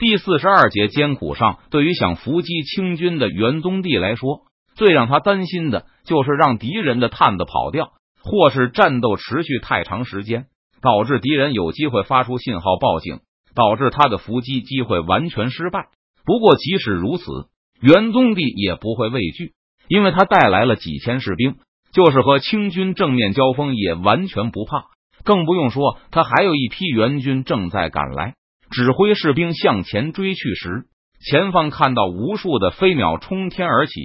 第四十二节艰苦上，对于想伏击清军的元宗帝来说，最让他担心的就是让敌人的探子跑掉，或是战斗持续太长时间，导致敌人有机会发出信号报警，导致他的伏击机会完全失败。不过，即使如此，元宗帝也不会畏惧，因为他带来了几千士兵，就是和清军正面交锋也完全不怕。更不用说，他还有一批援军正在赶来。指挥士兵向前追去时，前方看到无数的飞鸟冲天而起，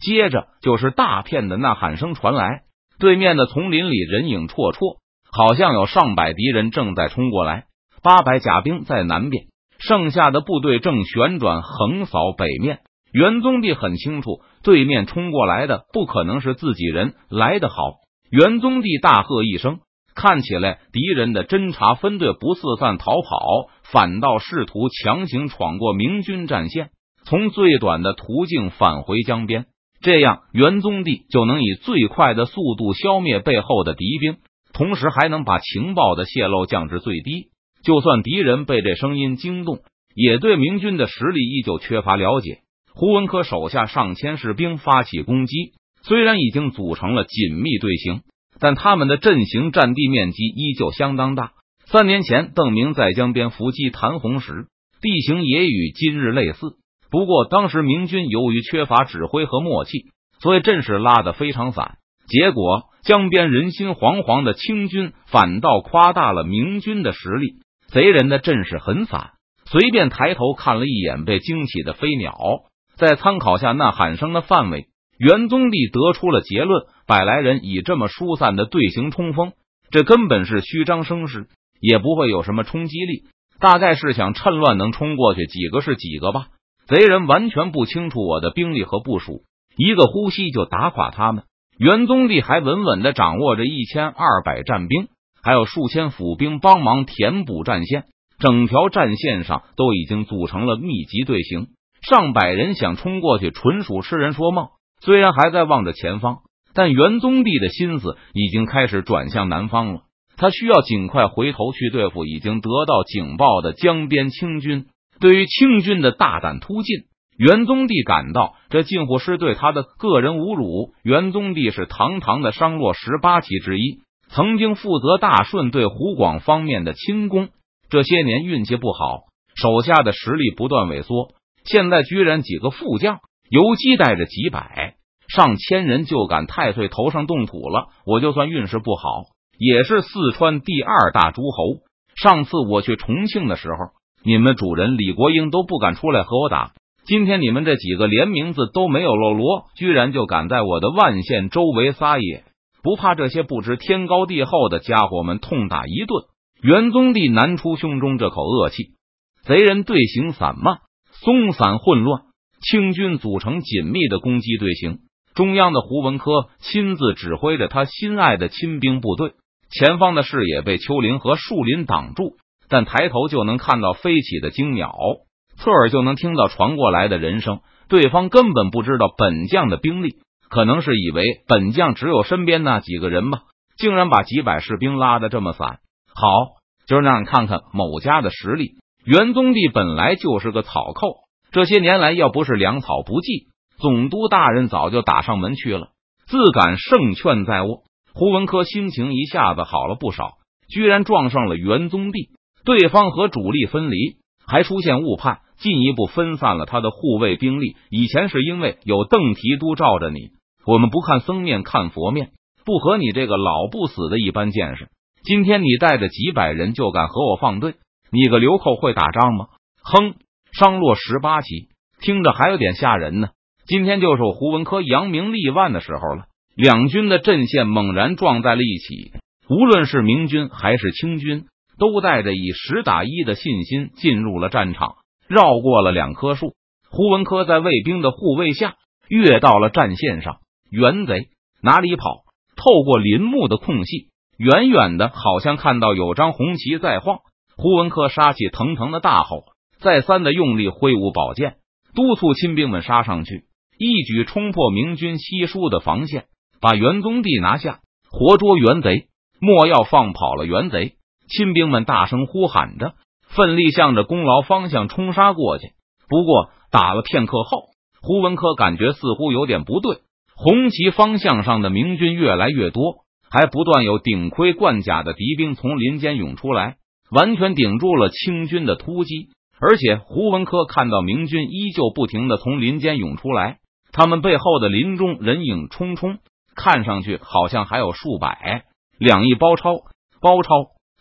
接着就是大片的呐喊声传来。对面的丛林里人影绰绰，好像有上百敌人正在冲过来。八百甲兵在南边，剩下的部队正旋转横扫北面。元宗帝很清楚，对面冲过来的不可能是自己人，来得好。元宗帝大喝一声。看起来，敌人的侦察分队不四散逃跑，反倒试图强行闯过明军战线，从最短的途径返回江边。这样，元宗帝就能以最快的速度消灭背后的敌兵，同时还能把情报的泄露降至最低。就算敌人被这声音惊动，也对明军的实力依旧缺乏了解。胡文科手下上千士兵发起攻击，虽然已经组成了紧密队形。但他们的阵型占地面积依旧相当大。三年前，邓明在江边伏击谭红时，地形也与今日类似。不过，当时明军由于缺乏指挥和默契，所以阵势拉得非常散。结果，江边人心惶惶的清军反倒夸大了明军的实力。贼人的阵势很散，随便抬头看了一眼被惊起的飞鸟，在参考下呐喊声的范围。元宗帝得出了结论：百来人以这么疏散的队形冲锋，这根本是虚张声势，也不会有什么冲击力。大概是想趁乱能冲过去，几个是几个吧。贼人完全不清楚我的兵力和部署，一个呼吸就打垮他们。元宗帝还稳稳的掌握着一千二百战兵，还有数千府兵帮忙填补战线，整条战线上都已经组成了密集队形，上百人想冲过去，纯属痴人说梦。虽然还在望着前方，但元宗帝的心思已经开始转向南方了。他需要尽快回头去对付已经得到警报的江边清军。对于清军的大胆突进，元宗帝感到这近乎是对他的个人侮辱。元宗帝是堂堂的商洛十八旗之一，曾经负责大顺对湖广方面的轻攻。这些年运气不好，手下的实力不断萎缩，现在居然几个副将。游击带着几百上千人就敢太岁头上动土了，我就算运势不好，也是四川第二大诸侯。上次我去重庆的时候，你们主人李国英都不敢出来和我打。今天你们这几个连名字都没有露罗，居然就敢在我的万县周围撒野，不怕这些不知天高地厚的家伙们痛打一顿？元宗帝难出胸中这口恶气。贼人队形散漫、松散、混乱。清军组成紧密的攻击队形，中央的胡文科亲自指挥着他心爱的亲兵部队。前方的视野被丘陵和树林挡住，但抬头就能看到飞起的惊鸟，侧耳就能听到传过来的人声。对方根本不知道本将的兵力，可能是以为本将只有身边那几个人吧，竟然把几百士兵拉的这么散。好，就是让你看看某家的实力。元宗帝本来就是个草寇。这些年来，要不是粮草不济，总督大人早就打上门去了。自感胜券在握，胡文科心情一下子好了不少。居然撞上了元宗帝，对方和主力分离，还出现误判，进一步分散了他的护卫兵力。以前是因为有邓提督罩着你，我们不看僧面看佛面，不和你这个老不死的一般见识。今天你带着几百人就敢和我放队，你个流寇会打仗吗？哼！商洛十八旗，听着还有点吓人呢。今天就是我胡文科扬名立万的时候了。两军的阵线猛然撞在了一起，无论是明军还是清军，都带着以十打一的信心进入了战场。绕过了两棵树，胡文科在卫兵的护卫下跃到了战线上。元贼哪里跑？透过林木的空隙，远远的好像看到有张红旗在晃。胡文科杀气腾腾的大吼。再三的用力挥舞宝剑，督促亲兵们杀上去，一举冲破明军稀疏的防线，把元宗帝拿下，活捉元贼，莫要放跑了元贼！亲兵们大声呼喊着，奋力向着功劳方向冲杀过去。不过打了片刻后，胡文科感觉似乎有点不对。红旗方向上的明军越来越多，还不断有顶盔贯甲的敌兵从林间涌出来，完全顶住了清军的突击。而且胡文科看到明军依旧不停的从林间涌出来，他们背后的林中人影匆匆，看上去好像还有数百。两翼包抄，包抄！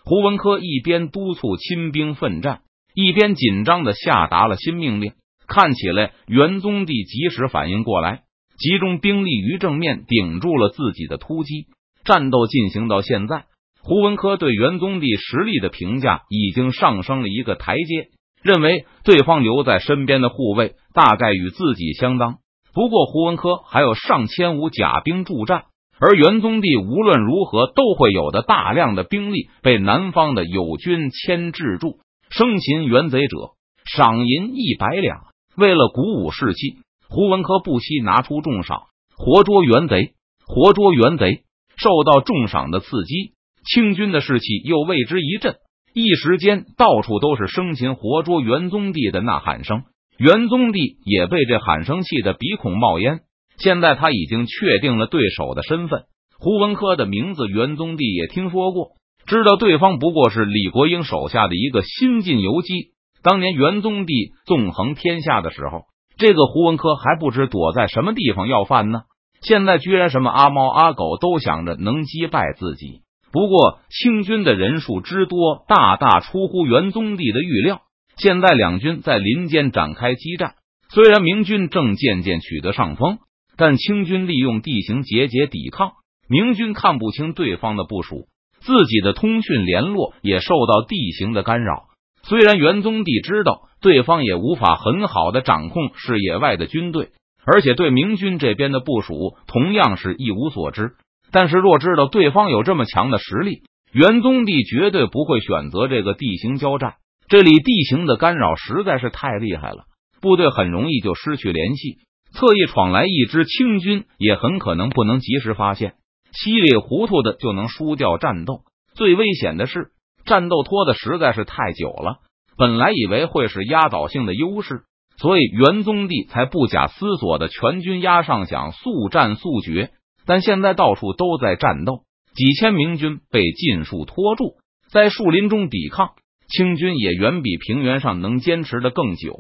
胡文科一边督促亲兵奋战，一边紧张的下达了新命令。看起来元宗帝及时反应过来。集中兵力于正面，顶住了自己的突击。战斗进行到现在，胡文科对元宗帝实力的评价已经上升了一个台阶，认为对方留在身边的护卫大概与自己相当。不过，胡文科还有上千武甲兵助战，而元宗帝无论如何都会有的大量的兵力被南方的友军牵制住。生擒元贼者，赏银一百两。为了鼓舞士气。胡文科不惜拿出重赏，活捉元贼，活捉元贼。受到重赏的刺激，清军的士气又为之一振。一时间，到处都是生擒活捉元宗帝的呐喊声。元宗帝也被这喊声气得鼻孔冒烟。现在他已经确定了对手的身份，胡文科的名字，元宗帝也听说过，知道对方不过是李国英手下的一个新晋游击。当年元宗帝纵横天下的时候。这个胡文科还不知躲在什么地方要饭呢，现在居然什么阿猫阿狗都想着能击败自己。不过清军的人数之多，大大出乎元宗帝的预料。现在两军在林间展开激战，虽然明军正渐渐取得上风，但清军利用地形节节抵抗，明军看不清对方的部署，自己的通讯联络也受到地形的干扰。虽然元宗帝知道对方也无法很好的掌控视野外的军队，而且对明军这边的部署同样是一无所知，但是若知道对方有这么强的实力，元宗帝绝对不会选择这个地形交战。这里地形的干扰实在是太厉害了，部队很容易就失去联系，侧翼闯来一支清军也很可能不能及时发现，稀里糊涂的就能输掉战斗。最危险的是。战斗拖的实在是太久了，本来以为会是压倒性的优势，所以元宗帝才不假思索的全军压上，想速战速决。但现在到处都在战斗，几千明军被尽数拖住，在树林中抵抗，清军也远比平原上能坚持的更久。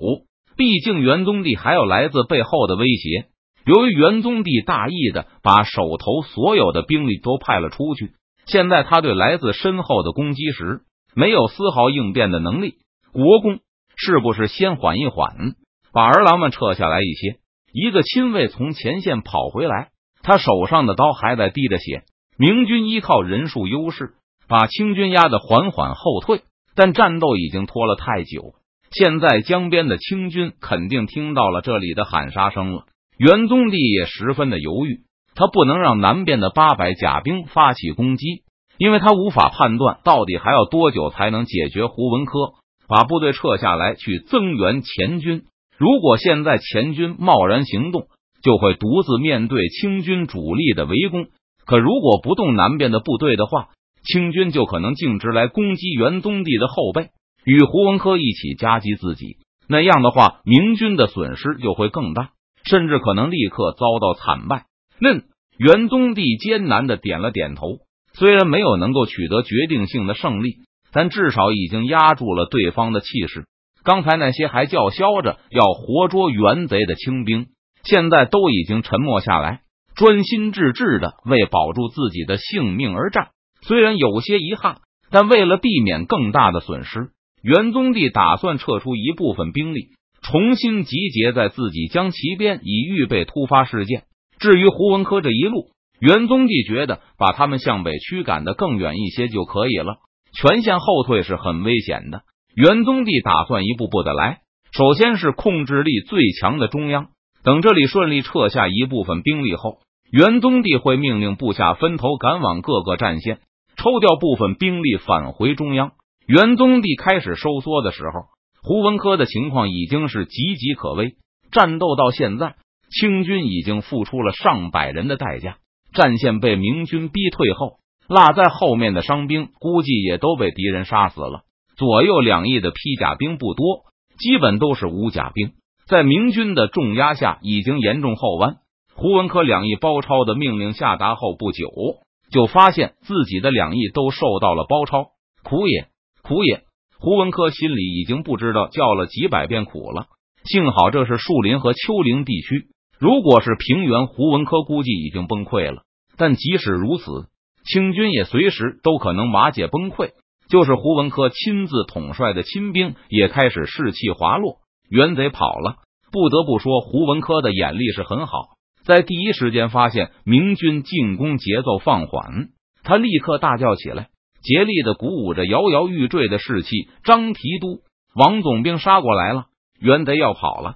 毕竟元宗帝还有来自背后的威胁。由于元宗帝大意的把手头所有的兵力都派了出去。现在他对来自身后的攻击时没有丝毫应变的能力。国公是不是先缓一缓，把儿郎们撤下来一些？一个亲卫从前线跑回来，他手上的刀还在滴着血。明军依靠人数优势，把清军压得缓缓后退，但战斗已经拖了太久。现在江边的清军肯定听到了这里的喊杀声了。元宗帝也十分的犹豫。他不能让南边的八百甲兵发起攻击，因为他无法判断到底还要多久才能解决胡文科，把部队撤下来去增援前军。如果现在前军贸然行动，就会独自面对清军主力的围攻。可如果不动南边的部队的话，清军就可能径直来攻击元宗帝的后背，与胡文科一起夹击自己。那样的话，明军的损失就会更大，甚至可能立刻遭到惨败。嫩元宗帝艰难的点了点头，虽然没有能够取得决定性的胜利，但至少已经压住了对方的气势。刚才那些还叫嚣着要活捉元贼的清兵，现在都已经沉默下来，专心致志的为保住自己的性命而战。虽然有些遗憾，但为了避免更大的损失，元宗帝打算撤出一部分兵力，重新集结在自己将旗边，以预备突发事件。至于胡文科这一路，元宗帝觉得把他们向北驱赶的更远一些就可以了。全线后退是很危险的。元宗帝打算一步步的来，首先是控制力最强的中央。等这里顺利撤下一部分兵力后，元宗帝会命令部下分头赶往各个战线，抽调部分兵力返回中央。元宗帝开始收缩的时候，胡文科的情况已经是岌岌可危。战斗到现在。清军已经付出了上百人的代价，战线被明军逼退后，落在后面的伤兵估计也都被敌人杀死了。左右两翼的披甲兵不多，基本都是无甲兵，在明军的重压下，已经严重后弯。胡文科两翼包抄的命令下达后不久，就发现自己的两翼都受到了包抄，苦也苦也！胡文科心里已经不知道叫了几百遍苦了。幸好这是树林和丘陵地区，如果是平原，胡文科估计已经崩溃了。但即使如此，清军也随时都可能瓦解崩溃。就是胡文科亲自统帅的亲兵也开始士气滑落，袁贼跑了。不得不说，胡文科的眼力是很好，在第一时间发现明军进攻节奏放缓，他立刻大叫起来，竭力的鼓舞着摇摇欲坠的士气。张提督、王总兵杀过来了，袁贼要跑了。